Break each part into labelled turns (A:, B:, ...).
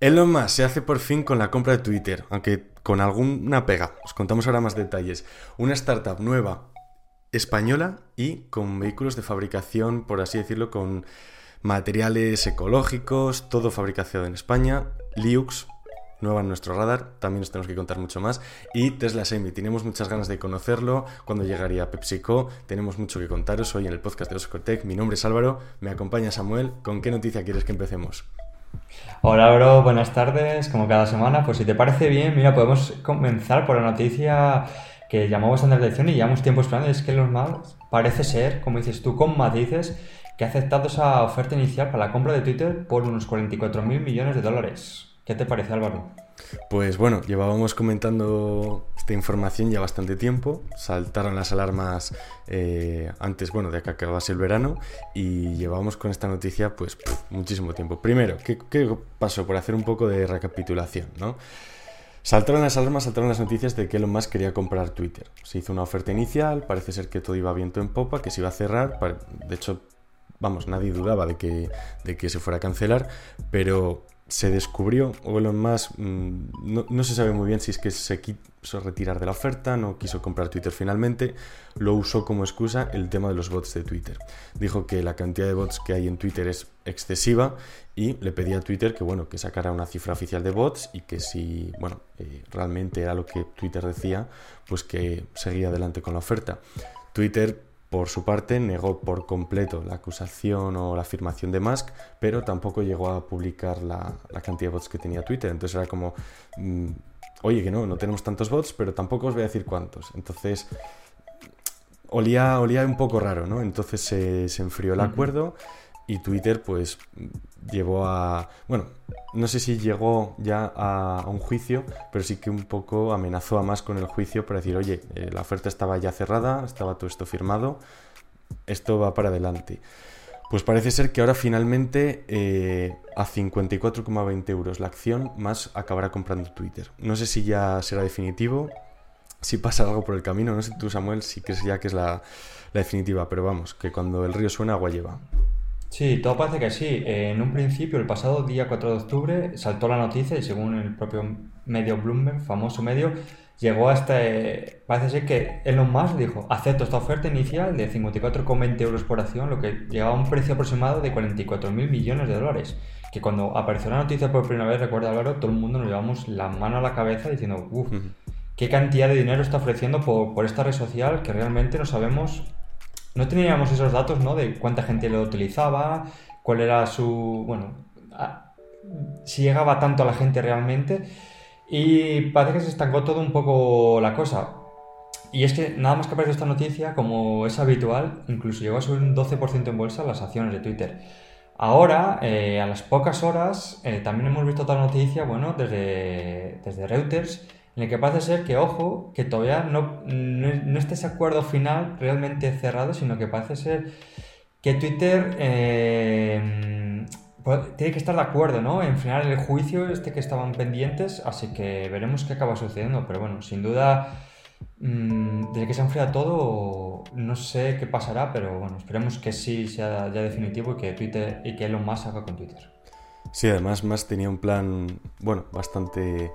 A: Elon Musk se hace por fin con la compra de Twitter, aunque con alguna pega. Os contamos ahora más detalles. Una startup nueva española y con vehículos de fabricación, por así decirlo, con materiales ecológicos, todo fabricado en España. Liux, nueva en nuestro radar, también os tenemos que contar mucho más. Y Tesla Semi, tenemos muchas ganas de conocerlo, cuando llegaría PepsiCo, tenemos mucho que contaros hoy en el podcast de Oscotec. Mi nombre es Álvaro, me acompaña Samuel. ¿Con qué noticia quieres que empecemos?
B: Hola, bro, buenas tardes. Como cada semana, pues si te parece bien, mira, podemos comenzar por la noticia que llamó bastante la atención y llevamos tiempo esperando. Es que los más parece ser, como dices tú, con matices, que ha aceptado esa oferta inicial para la compra de Twitter por unos 44 mil millones de dólares. ¿Qué te parece, Álvaro?
A: Pues bueno, llevábamos comentando esta información ya bastante tiempo. Saltaron las alarmas eh, antes, bueno, de que acabase el verano y llevábamos con esta noticia pues muchísimo tiempo. Primero, ¿qué, ¿qué, pasó? Por hacer un poco de recapitulación, ¿no? Saltaron las alarmas, saltaron las noticias de que Elon Musk quería comprar Twitter. Se hizo una oferta inicial, parece ser que todo iba viento en popa, que se iba a cerrar. De hecho, vamos, nadie dudaba de que, de que se fuera a cancelar, pero se descubrió, o Elon Musk mm, no, se sabe muy bien si es que se quiso retirar de la oferta, no quiso comprar Twitter finalmente, lo usó como excusa el tema de los bots de Twitter. Dijo que la cantidad de bots que hay en Twitter es excesiva y le pedía a Twitter que bueno, que sacara una cifra oficial de bots y que si bueno, eh, realmente era lo que Twitter decía, pues que seguía adelante con la oferta. Twitter por su parte, negó por completo la acusación o la afirmación de Musk, pero tampoco llegó a publicar la, cantidad de bots que tenía Twitter. Entonces era como, mm, oye, que no, no tenemos tantos bots, pero tampoco os voy a decir cuántos. Entonces, olía, olía un poco raro, ¿no? Entonces se, enfrió el acuerdo y Twitter, pues, llevó a... Bueno, no sé si llegó ya a, un juicio, pero sí que un poco amenazó a más con el juicio para decir, oye, eh, la oferta estaba ya cerrada, estaba todo esto firmado, esto va para adelante. Pues parece ser que ahora finalmente eh, a 54,20 euros la acción más acabará comprando Twitter. No sé si ya será definitivo, si pasa algo por el camino, no sé tú Samuel si crees ya que es la, la definitiva, pero vamos, que cuando el río suena agua lleva.
B: Sí, todo parece que sí. En un principio, el pasado día 4 de octubre, saltó la noticia y según el propio medio Bloomberg, famoso medio, llegó hasta... Este, parece ser que Elon Musk dijo, acepto esta oferta inicial de 54,20 euros por acción, lo que llegaba a un precio aproximado de 44 mil millones de dólares. Que cuando apareció la noticia por primera vez, recuerda Álvaro, todo el mundo nos llevamos la mano a la cabeza diciendo, uff, qué cantidad de dinero está ofreciendo por, por esta red social que realmente no sabemos no teníamos esos datos, ¿no? De cuánta gente lo utilizaba, cuál era su, bueno, si llegaba tanto a la gente realmente. Y parece que se estancó todo un poco la cosa. Y es que nada más que apareció esta noticia, como es habitual, incluso llegó a subir un 12% en bolsa las acciones de Twitter. Ahora, eh, a las pocas horas, eh, también hemos visto otra noticia, bueno, desde, desde Reuters, en el que parece ser que, ojo, que todavía no, no, está ese acuerdo final realmente cerrado, sino que parece ser que Twitter eh, pues, tiene que estar de acuerdo, ¿no? En frenar el juicio este que estaban pendientes, así que veremos qué acaba sucediendo, pero bueno, sin duda, mmm, desde que se enfría todo, no sé qué pasará, pero bueno, esperemos que sí sea ya definitivo y que Twitter y que Elon Musk haga con Twitter.
A: Sí, además, más tenía un plan, bueno, bastante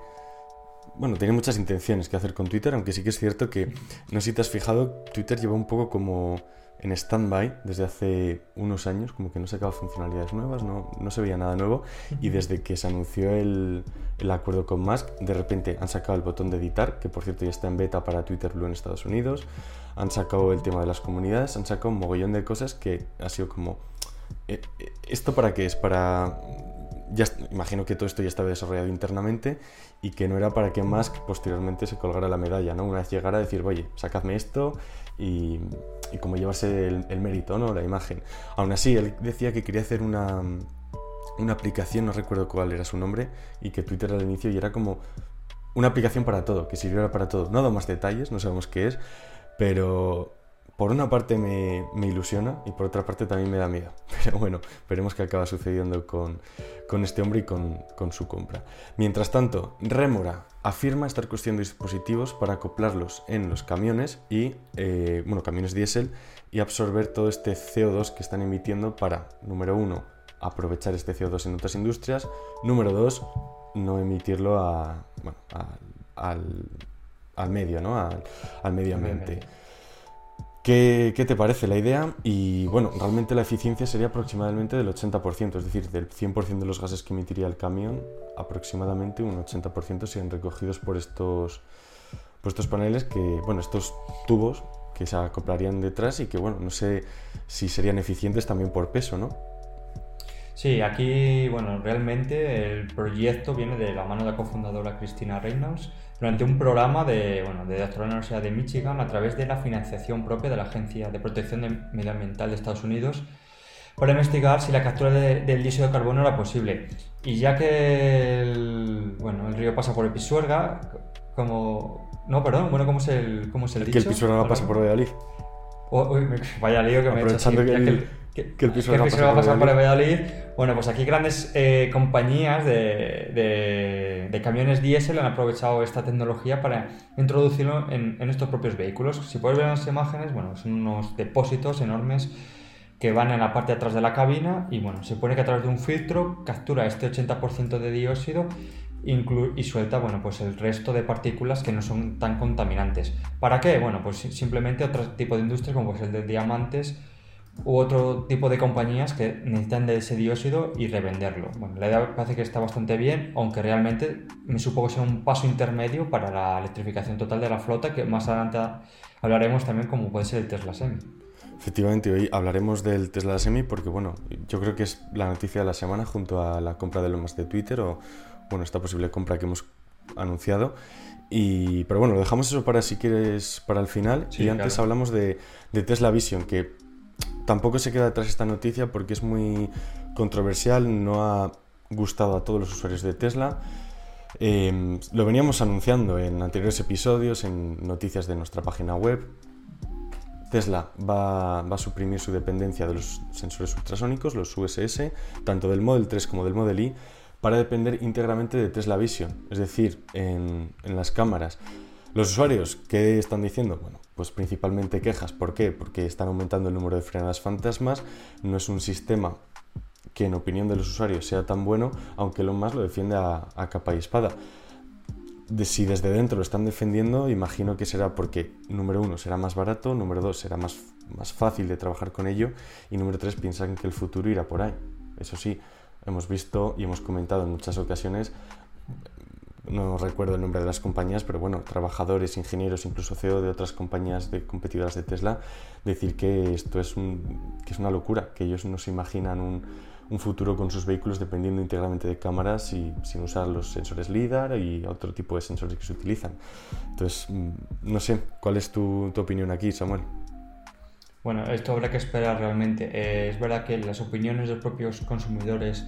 A: bueno, tiene muchas intenciones que hacer con Twitter, aunque sí que es cierto que, no sé si te has fijado, Twitter lleva un poco como en stand-by desde hace unos años, como que no sacaba funcionalidades nuevas, no, no se veía nada nuevo, y desde que se anunció el, el, acuerdo con Musk, de repente han sacado el botón de editar, que por cierto ya está en beta para Twitter Blue en Estados Unidos, han sacado el tema de las comunidades, han sacado un mogollón de cosas que ha sido como... Eh, eh, ¿Esto para qué es? Para ya imagino que todo esto ya estaba desarrollado internamente y que no era para que Musk posteriormente se colgara la medalla, ¿no? Una vez llegara a decir, oye, sacadme esto y, y como llevarse el, mérito, ¿no? La imagen. Aún así, él decía que quería hacer una, una aplicación, no recuerdo cuál era su nombre, y que Twitter al inicio y era como una aplicación para todo, que sirviera para todo. No da más detalles, no sabemos qué es, pero por una parte me, ilusiona y por otra parte también me da miedo. Pero bueno, veremos qué acaba sucediendo con, este hombre y con, su compra. Mientras tanto, Remora afirma estar construyendo dispositivos para acoplarlos en los camiones y, eh, bueno, camiones diésel y absorber todo este CO2 que están emitiendo para, número uno, aprovechar este CO2 en otras industrias. Número dos, no emitirlo a, al, al, medio, ¿no? al, medio ambiente. ¿Qué, ¿Qué, te parece la idea? Y bueno, realmente la eficiencia sería aproximadamente del 80%, es decir, del 100% de los gases que emitiría el camión, aproximadamente un 80% serían recogidos por estos, por estos paneles que, bueno, estos tubos que se acoplarían detrás y que, bueno, no sé si serían eficientes también por peso, ¿no?
B: Sí, aquí, bueno, realmente el proyecto viene de la mano de la cofundadora Cristina Reynolds durante un programa de, bueno, de la Universidad de Michigan a través de la financiación propia de la Agencia de Protección Medioambiental de Estados Unidos para investigar si la captura del dióxido de carbono era posible. Y ya que el, bueno, el río pasa por el Pisuerga, como... No, perdón, bueno, ¿cómo es el, cómo es el
A: dicho? Que el Pisuerga pasa por Valladolid.
B: uy, vaya lío que me he hecho.
A: que, que, el piso
B: va a pasar por Valladolid. Bueno, pues aquí grandes eh, compañías de, de, camiones diésel han aprovechado esta tecnología para introducirlo en, en, estos propios vehículos. Si puedes ver las imágenes, bueno, son unos depósitos enormes que van en la parte de atrás de la cabina y bueno, se pone que a través de un filtro captura este 80% de dióxido y suelta bueno, pues el resto de partículas que no son tan contaminantes. ¿Para qué? Bueno, pues simplemente otro tipo de industria como pues el de diamantes u otro tipo de compañías que necesitan de ese dióxido y revenderlo. Bueno, la idea parece que está bastante bien, aunque realmente me supongo que sea un paso intermedio para la electrificación total de la flota, que más adelante hablaremos también como puede ser el Tesla Semi.
A: Efectivamente, hoy hablaremos del Tesla Semi porque, bueno, yo creo que es la noticia de la semana junto a la compra de lo más de Twitter o, bueno, esta posible compra que hemos anunciado. Y, pero bueno, dejamos eso para si quieres para el final. y antes hablamos de, de Tesla Vision, que tampoco se queda atrás esta noticia porque es muy controversial, no ha gustado a todos los usuarios de Tesla. Em, lo veníamos anunciando en anteriores episodios, en noticias de nuestra página web. Tesla va, a suprimir su dependencia de los sensores ultrasónicos, los USS, tanto del Model 3 como del Model I, para depender íntegramente de Tesla Vision, es decir, en las cámaras. Los usuarios, ¿qué están diciendo? Bueno, pues principalmente quejas. ¿Por qué? Porque están aumentando el número de frenadas fantasmas, no es un sistema que en opinión de los usuarios sea tan bueno, aunque lo más lo defiende a, capa y espada. De, si desde dentro lo están defendiendo, imagino que será porque, número uno, será más barato, número dos, será más, más fácil de trabajar con ello, y número tres, piensan que el futuro irá por ahí. Eso sí, hemos visto y hemos comentado en muchas ocasiones no recuerdo el nombre de las compañías, pero bueno, trabajadores, ingenieros, incluso CEO de otras compañías de competidoras de Tesla, decir que esto es, que es una locura, que ellos no se imaginan un, futuro con sus vehículos dependiendo íntegramente de cámaras y sin usar los sensores LIDAR y otro tipo de sensores que se utilizan. Entonces, mm, no sé, ¿cuál es tu, tu opinión aquí, Samuel?
B: Bueno, esto habrá que esperar realmente. Eh, es verdad que las opiniones de los propios consumidores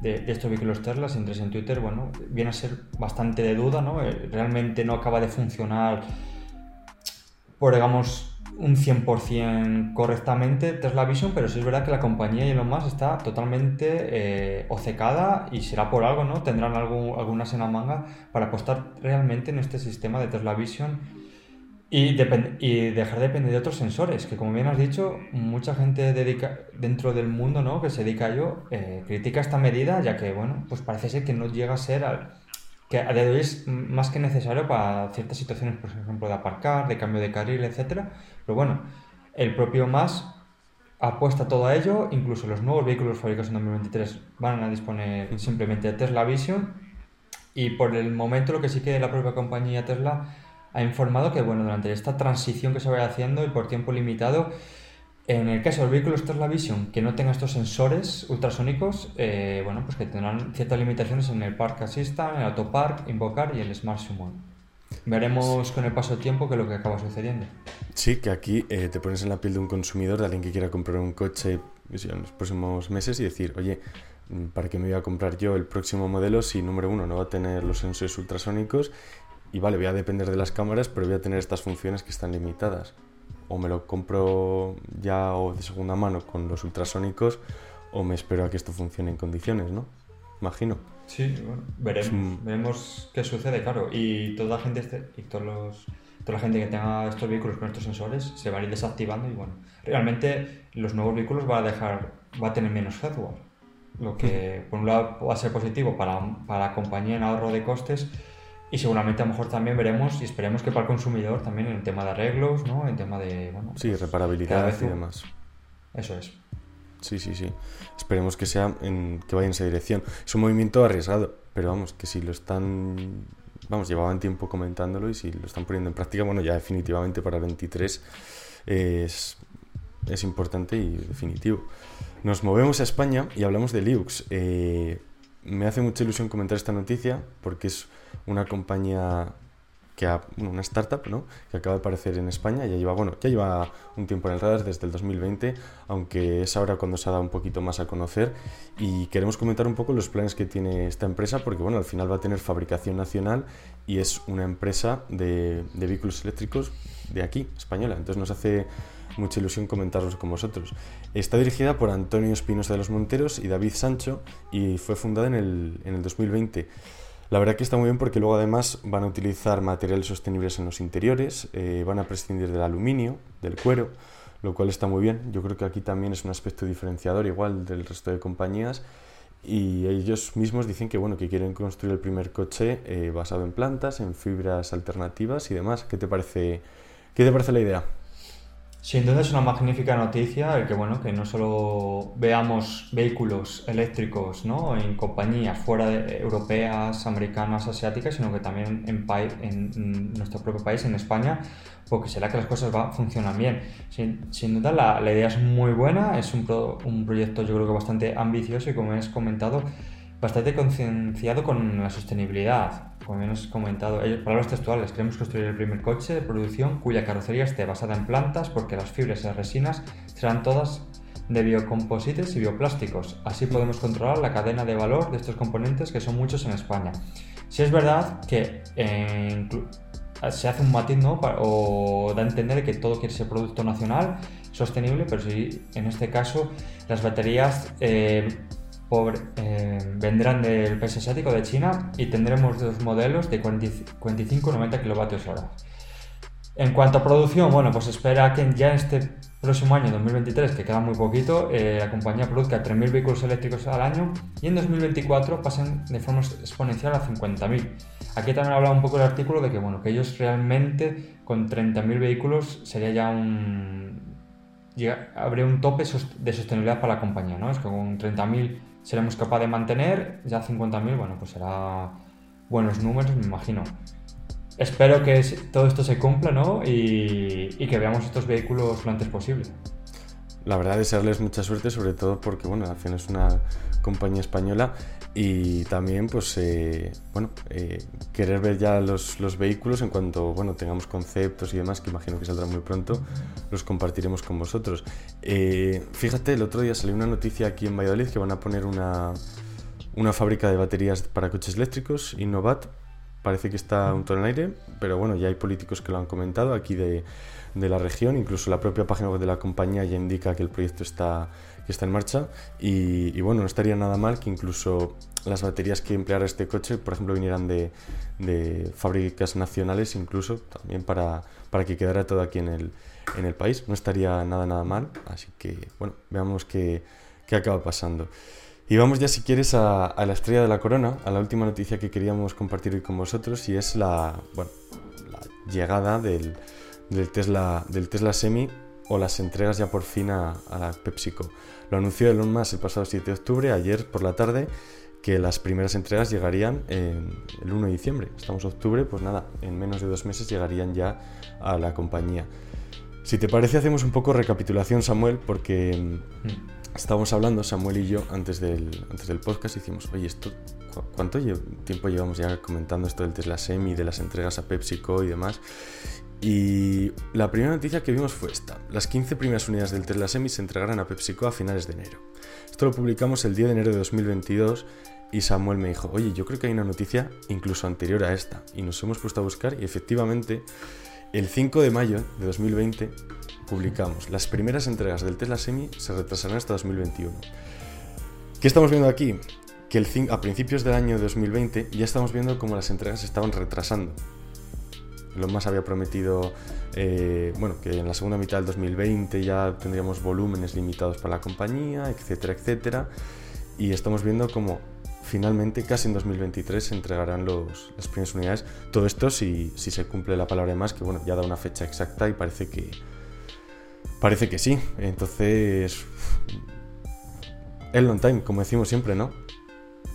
B: de, estos vehículos Tesla, si entres en Twitter, bueno, viene a ser bastante de duda, ¿no? Eh, realmente no acaba de funcionar por, digamos, un 100% correctamente Tesla Vision, pero sí es verdad que la compañía y Elon Musk está totalmente eh, ocecada y será por algo, ¿no? Tendrán algo, algunas en la manga para apostar realmente en este sistema de Tesla Vision y, y, dejar de depender de otros sensores, que como bien has dicho, mucha gente dedica, dentro del mundo ¿no? que se dedica a ello eh, critica esta medida, ya que bueno, pues parece ser que no llega a ser al, que a día de hoy es más que necesario para ciertas situaciones, por ejemplo, de aparcar, de cambio de carril, etc. Pero bueno, el propio MAS apuesta todo a ello, incluso los nuevos vehículos fabricados en 2023 van a disponer simplemente de Tesla Vision y por el momento lo que sí que la propia compañía Tesla ha informado que bueno, durante esta transición que se vaya haciendo y por tiempo limitado, en el caso del vehículo Vision que no tenga estos sensores ultrasónicos, eh, bueno, pues que tendrán ciertas limitaciones en el Park Assistant, el Autopark, Invocar y el Smart Summon. Veremos con el paso del tiempo qué es lo que acaba sucediendo.
A: Sí, que aquí eh, te pones en la piel de un consumidor, de alguien que quiera comprar un coche en los próximos meses y decir, oye, ¿para qué me voy a comprar yo el próximo modelo si número uno no va a tener los sensores ultrasónicos y vale, voy a depender de las cámaras, pero voy a tener estas funciones que están limitadas. O me lo compro ya o de segunda mano con los ultrasónicos, o me espero a que esto funcione en condiciones, ¿no? Imagino.
B: Sí, bueno, veremos, veremos qué sucede, claro. Y toda la gente, este, y todos los, toda la gente que tenga estos vehículos con estos sensores se van a ir desactivando y bueno, realmente los nuevos vehículos van a dejar, va a tener menos hardware lo que por un lado va a ser positivo para, para la compañía en ahorro de costes y seguramente a lo mejor también veremos y esperemos que para el consumidor también en el tema de arreglos, ¿no? En tema de, bueno,
A: Sí,
B: pues,
A: reparabilidad
B: vez
A: y demás.
B: Eso es.
A: Sí, sí, sí. Esperemos que sea en, que vaya en esa dirección. Es un movimiento arriesgado, pero vamos, que si lo están, vamos, llevaban tiempo comentándolo y si lo están poniendo en práctica, bueno, ya definitivamente para el 23 es, es importante y definitivo. Nos movemos a España y hablamos de Liux. Eh, me hace mucha ilusión comentar esta noticia porque es una compañía que ha, una startup, ¿no? Que acaba de aparecer en España, ya lleva, bueno, ya lleva un tiempo en el radar desde el 2020, aunque es ahora cuando se ha dado un poquito más a conocer y queremos comentar un poco los planes que tiene esta empresa porque, bueno, al final va a tener fabricación nacional y es una empresa de, de vehículos eléctricos de aquí, española, entonces nos hace mucha ilusión comentarlos con vosotros. Está dirigida por Antonio Espinosa de los Monteros y David Sancho y fue fundada en el, en el 2020. La verdad que está muy bien porque luego además van a utilizar materiales sostenibles en los interiores, eh, van a prescindir del aluminio, del cuero, lo cual está muy bien. Yo creo que aquí también es un aspecto diferenciador igual del resto de compañías y ellos mismos dicen que bueno que quieren construir el primer coche eh, basado en plantas, en fibras alternativas y demás. ¿Qué te parece? ¿Qué te parece la idea?
B: Sin duda es una magnífica noticia el que bueno que no solo veamos vehículos eléctricos ¿no? en compañías fuera de europeas, americanas, asiáticas, sino que también en, en nuestro propio país, en España, porque será que las cosas va, funcionan bien. Sin, sin duda la, la idea es muy buena, es un, pro- un proyecto yo creo que bastante ambicioso y como has comentado, bastante concienciado con la sostenibilidad. Como has comentado, ellos, palabras textuales, queremos construir el primer coche de producción cuya carrocería esté basada en plantas porque las fibras y las resinas serán todas de biocomposites y bioplásticos. Así podemos controlar la cadena de valor de estos componentes que son muchos en España. Si es verdad que eh, inclu- se hace un matiz ¿no? O da a entender que todo quiere ser producto nacional, sostenible, pero si en este caso las baterías eh, eh, vendrán del país asiático de China y tendremos dos modelos de 40 45-90 kilovatios hora. En cuanto a producción, bueno, pues espera que ya este próximo año, 2023, que queda muy poquito, eh, la compañía produzca 3.000 vehículos eléctricos al año y en 2024 pasen de forma exponencial a 50.000. Aquí también habla un poco el artículo de que, bueno, que ellos realmente con 30.000 vehículos sería ya un... habría un tope de sostenibilidad para la compañía, ¿no? Es que con 30.000 seremos capaces de mantener, ya 50.000, bueno, pues será buenos números, me imagino. Espero que todo esto se cumpla, ¿no? Y, y que veamos estos vehículos lo antes posible.
A: La verdad, desearles mucha suerte, sobre todo porque, bueno, al final es una compañía española y también, pues, eh, bueno, eh, querer ver ya los, los vehículos en cuanto, bueno, tengamos conceptos y demás, que imagino que saldrán muy pronto, los compartiremos con vosotros. Eh, fíjate, el otro día salió una noticia aquí en Valladolid que van a poner una, una fábrica de baterías para coches eléctricos, Innovat. Parece que está un todo en el aire, pero bueno, ya hay políticos que lo han comentado aquí de, de la región, incluso la propia página web de la compañía ya indica que el proyecto está, que está en marcha y, y bueno, no estaría nada mal que incluso las baterías que empleara este coche, por ejemplo, vinieran de, de fábricas nacionales incluso, también para, para que quedara todo aquí en el, en el país. No estaría nada, nada mal, así que bueno, veamos qué, qué acaba pasando. Y vamos ya, si quieres, a, la estrella de la corona, a la última noticia que queríamos compartir hoy con vosotros, y es la, llegada del, Tesla, del Tesla Semi o las entregas ya por fin a, la PepsiCo. Lo anunció Elon Musk el pasado 7 de octubre, ayer por la tarde, que las primeras entregas llegarían el 1 de diciembre. Estamos en octubre, pues nada, en menos de dos meses llegarían ya a la compañía. Si te parece, hacemos un poco recapitulación, Samuel, porque
B: Mm.
A: Estábamos hablando, Samuel y yo, antes del, antes del podcast, y decimos, oye, esto, ¿cu- ¿cuánto tiempo llevamos ya comentando esto del Tesla Semi, de las entregas a PepsiCo y demás? Y la primera noticia que vimos fue esta. Las 15 primeras unidades del Tesla Semi se entregarán a PepsiCo a finales de enero. Esto lo publicamos el 10 de enero de 2022 y Samuel me dijo, oye, yo creo que hay una noticia incluso anterior a esta. Y nos hemos puesto a buscar y efectivamente el 5 de mayo de 2020 publicamos las primeras entregas del Tesla Semi se retrasarán hasta 2021. ¿Qué estamos viendo aquí? Que el a principios del año 2020 ya estamos viendo cómo las entregas se estaban retrasando. Lo más había prometido, eh, bueno, que en la segunda mitad del 2020 ya tendríamos volúmenes limitados para la compañía, etcétera, etcétera. y estamos viendo como finalmente, casi en 2023, se entregarán las primeras unidades. Todo esto si, si se cumple la palabra de más, que bueno, ya da una fecha exacta y parece que, parece que sí. Entonces, el long time, como decimos siempre, ¿no?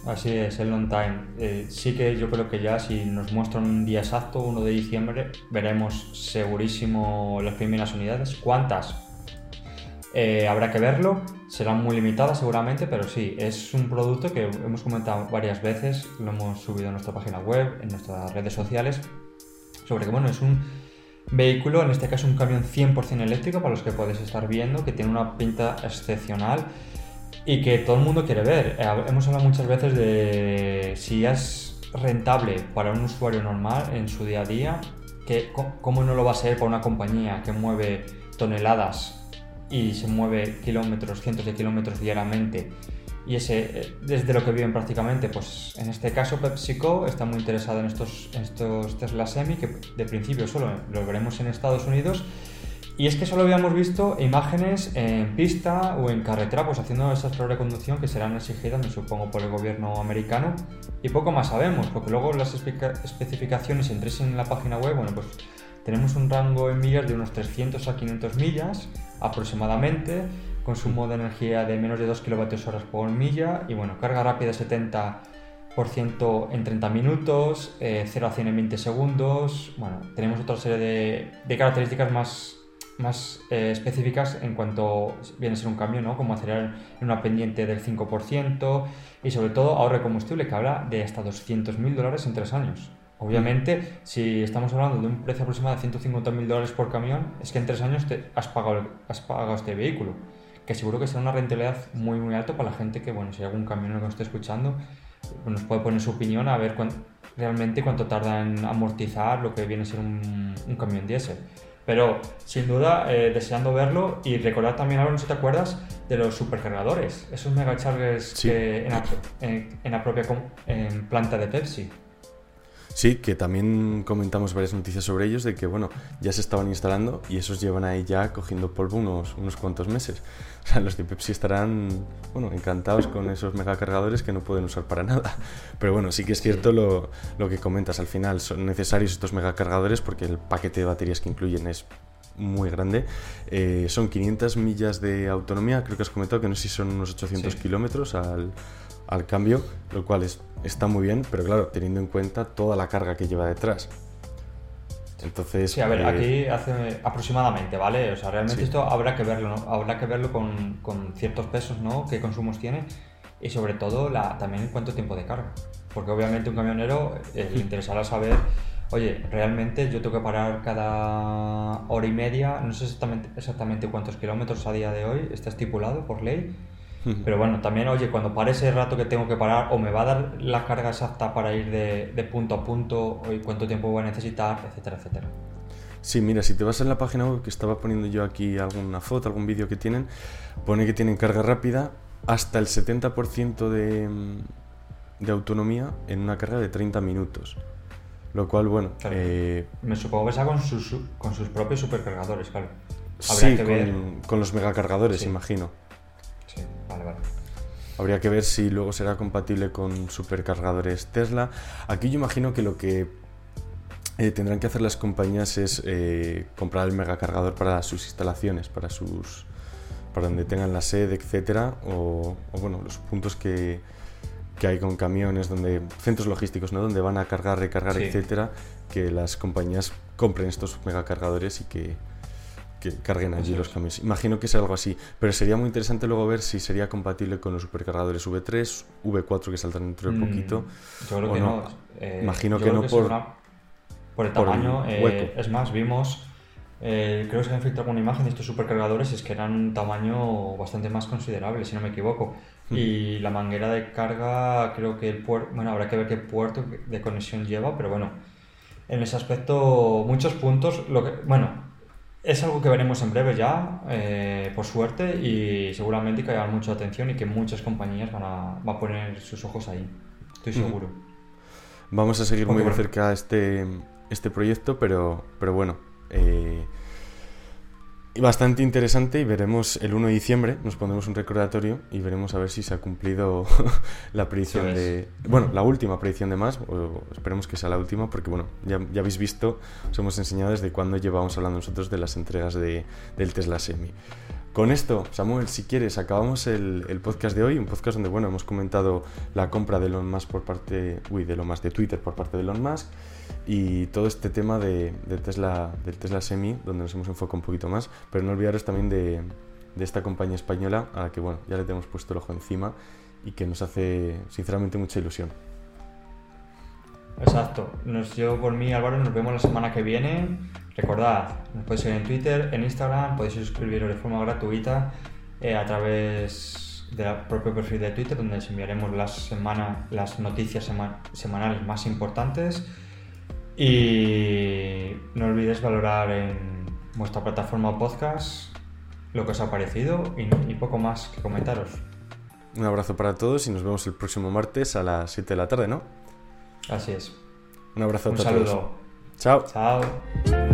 B: Así es, el long time. Eh, sí que yo creo que ya si nos muestran un día exacto, 1 de diciembre, veremos segurísimo las primeras unidades. ¿Cuántas? Eh, habrá que verlo, serán muy limitadas seguramente, pero sí, es un producto que hemos comentado varias veces, lo hemos subido a nuestra página web, en nuestras redes sociales, sobre que bueno, es un vehículo, en este caso un camión 100% eléctrico, para los que podéis estar viendo, que tiene una pinta excepcional y que todo el mundo quiere ver. Eh, hemos hablado muchas veces de si es rentable para un usuario normal en su día a día, que, ¿cómo no lo va a ser para una compañía que mueve toneladas y se mueve kilómetros, cientos de kilómetros diariamente? Y ese, eh, desde lo que viven prácticamente, pues en este caso PepsiCo está muy interesado en estos, estos Tesla Semi, que de principio solo lo veremos en Estados Unidos y es que solo habíamos visto imágenes en pista o en carretera, pues haciendo esas pruebas de conducción que serán exigidas, me supongo, por el gobierno americano. Y poco más sabemos, porque luego las especificaciones, si entréis en la página web, bueno, pues tenemos un rango en millas de unos 300 a 500 millas aproximadamente, consumo de energía de menos de 2 kWh por milla y bueno, carga rápida 70% en 30 minutos, 0 eh, a 100 en 20 segundos. Bueno, tenemos otra serie de, de características más más eh, específicas en cuanto viene a ser un cambio, ¿no? Como acelerar en una pendiente del 5% y sobre todo ahorro de combustible que habla de hasta 200.000 dólares en tres años. Obviamente, si estamos hablando de un precio aproximado de 150.000 dólares por camión, es que en tres años te has, pagado, has pagado este vehículo. Que seguro que será una rentabilidad muy, muy alta para la gente que, bueno, si hay algún camión que nos esté escuchando, nos puede poner su opinión a ver realmente cuánto tarda en amortizar lo que viene a ser un, un camión diésel. Pero sin duda, eh, deseando verlo y recordar también algo, no sé si te acuerdas, de los supercargadores, esos megachargers en, la, propia planta de Pepsi.
A: Sí, que también comentamos varias noticias sobre ellos de que, bueno, ya se estaban instalando y esos llevan ahí ya cogiendo polvo unos, unos cuantos meses. O sea, los de Pepsi estarán, bueno, encantados con esos megacargadores que no pueden usar para nada. Pero bueno, sí que es cierto Lo, lo, que comentas. Al final son necesarios estos megacargadores porque el paquete de baterías que incluyen es muy grande. Eh, son 500 millas de autonomía, creo que has comentado que no sé si son unos 800 kilómetros al, al cambio, lo cual es, está muy bien, pero claro, teniendo en cuenta toda la carga que lleva detrás. Entonces,
B: sí, a ver, eh, aquí hace aproximadamente, ¿vale? O sea, realmente esto habrá que verlo, ¿no? Habrá que verlo con, con, ciertos pesos, ¿no? ¿Qué consumos tiene? Y sobre todo la, también cuánto tiempo de carga. Porque obviamente un camionero eh, le interesará saber, oye, realmente yo tengo que parar cada hora y media, no sé exactamente, exactamente cuántos kilómetros a día de hoy está estipulado por ley, pero bueno, también, oye, cuando pare ese rato que tengo que parar, o me va a dar la carga exacta para ir de, punto a punto, o cuánto tiempo voy a necesitar, etcétera, etcétera.
A: Sí, mira, si te vas en la página web que estaba poniendo yo aquí alguna foto, algún vídeo que tienen, pone que tienen carga rápida hasta el 70% de, de autonomía en una carga de 30 minutos. Lo cual, bueno. Eh,
B: me supongo que sea con sus, con sus propios supercargadores, claro.
A: sí, con, con, los megacargadores, imagino. Habría que ver si luego será compatible con supercargadores Tesla. Aquí yo imagino que lo que eh, tendrán que hacer las compañías es eh, comprar el megacargador para sus instalaciones, para sus para donde tengan la sede, etcétera, o, bueno, los puntos que, hay con camiones, donde centros logísticos, ¿no? Donde van a cargar, recargar, etcétera, que las compañías compren estos megacargadores y que que carguen allí los camiones. Imagino que es algo así, pero sería muy interesante luego ver si sería compatible con los supercargadores V3, V4 que saldrán dentro de mm, poquito.
B: yo creo que no.
A: Eh, Imagino que no por,
B: por el tamaño. Eh, es más, vimos, eh, creo que se han filtrado una imagen de estos supercargadores, es que eran un tamaño bastante más considerable, si no me equivoco. Hmm. Y la manguera de carga, creo que el puerto, bueno, habrá que ver qué puerto de conexión lleva, pero bueno, en ese aspecto, muchos puntos, lo que, bueno, es algo que veremos en breve ya, eh, por suerte, y seguramente que haya mucha atención y que muchas compañías van a, poner sus ojos ahí. Estoy seguro.
A: Vamos a seguir muy de cerca este, este proyecto, pero, pero bueno. Eh, bastante interesante y veremos el 1 de diciembre, nos pondremos un recordatorio y veremos a ver si se ha cumplido la predicción de... Bueno, la última predicción de más, o esperemos que sea la última, porque bueno, ya, ya habéis visto, os hemos enseñado desde cuándo llevábamos hablando nosotros de las entregas de, del Tesla Semi. Con esto, Samuel, si quieres, acabamos el, podcast de hoy, un podcast donde, bueno, hemos comentado la compra de Elon Musk por parte, uy, de Elon Musk, de Twitter por parte de Elon Musk y todo este tema de, Tesla, del Tesla Semi, donde nos hemos enfocado un poquito más, pero no olvidaros también de, de esta compañía española a la que, bueno, ya le tenemos puesto el ojo encima y que nos hace, sinceramente, mucha ilusión.
B: Exacto. Nos, yo por mí, Álvaro, nos vemos la semana que viene. Recordad, nos podéis seguir en Twitter, en Instagram, podéis suscribiros de forma gratuita eh, a través del propio perfil de Twitter, donde os enviaremos las, semana, las noticias sema, semanales más importantes. Y no olvidéis valorar en vuestra plataforma podcast lo que os ha parecido y, y poco más que comentaros.
A: Un abrazo para todos y nos vemos el próximo martes a las 7 de la tarde, ¿no?
B: Así es.
A: Un abrazo
B: Un
A: a todos.
B: saludo.
A: Chao.
B: Chao.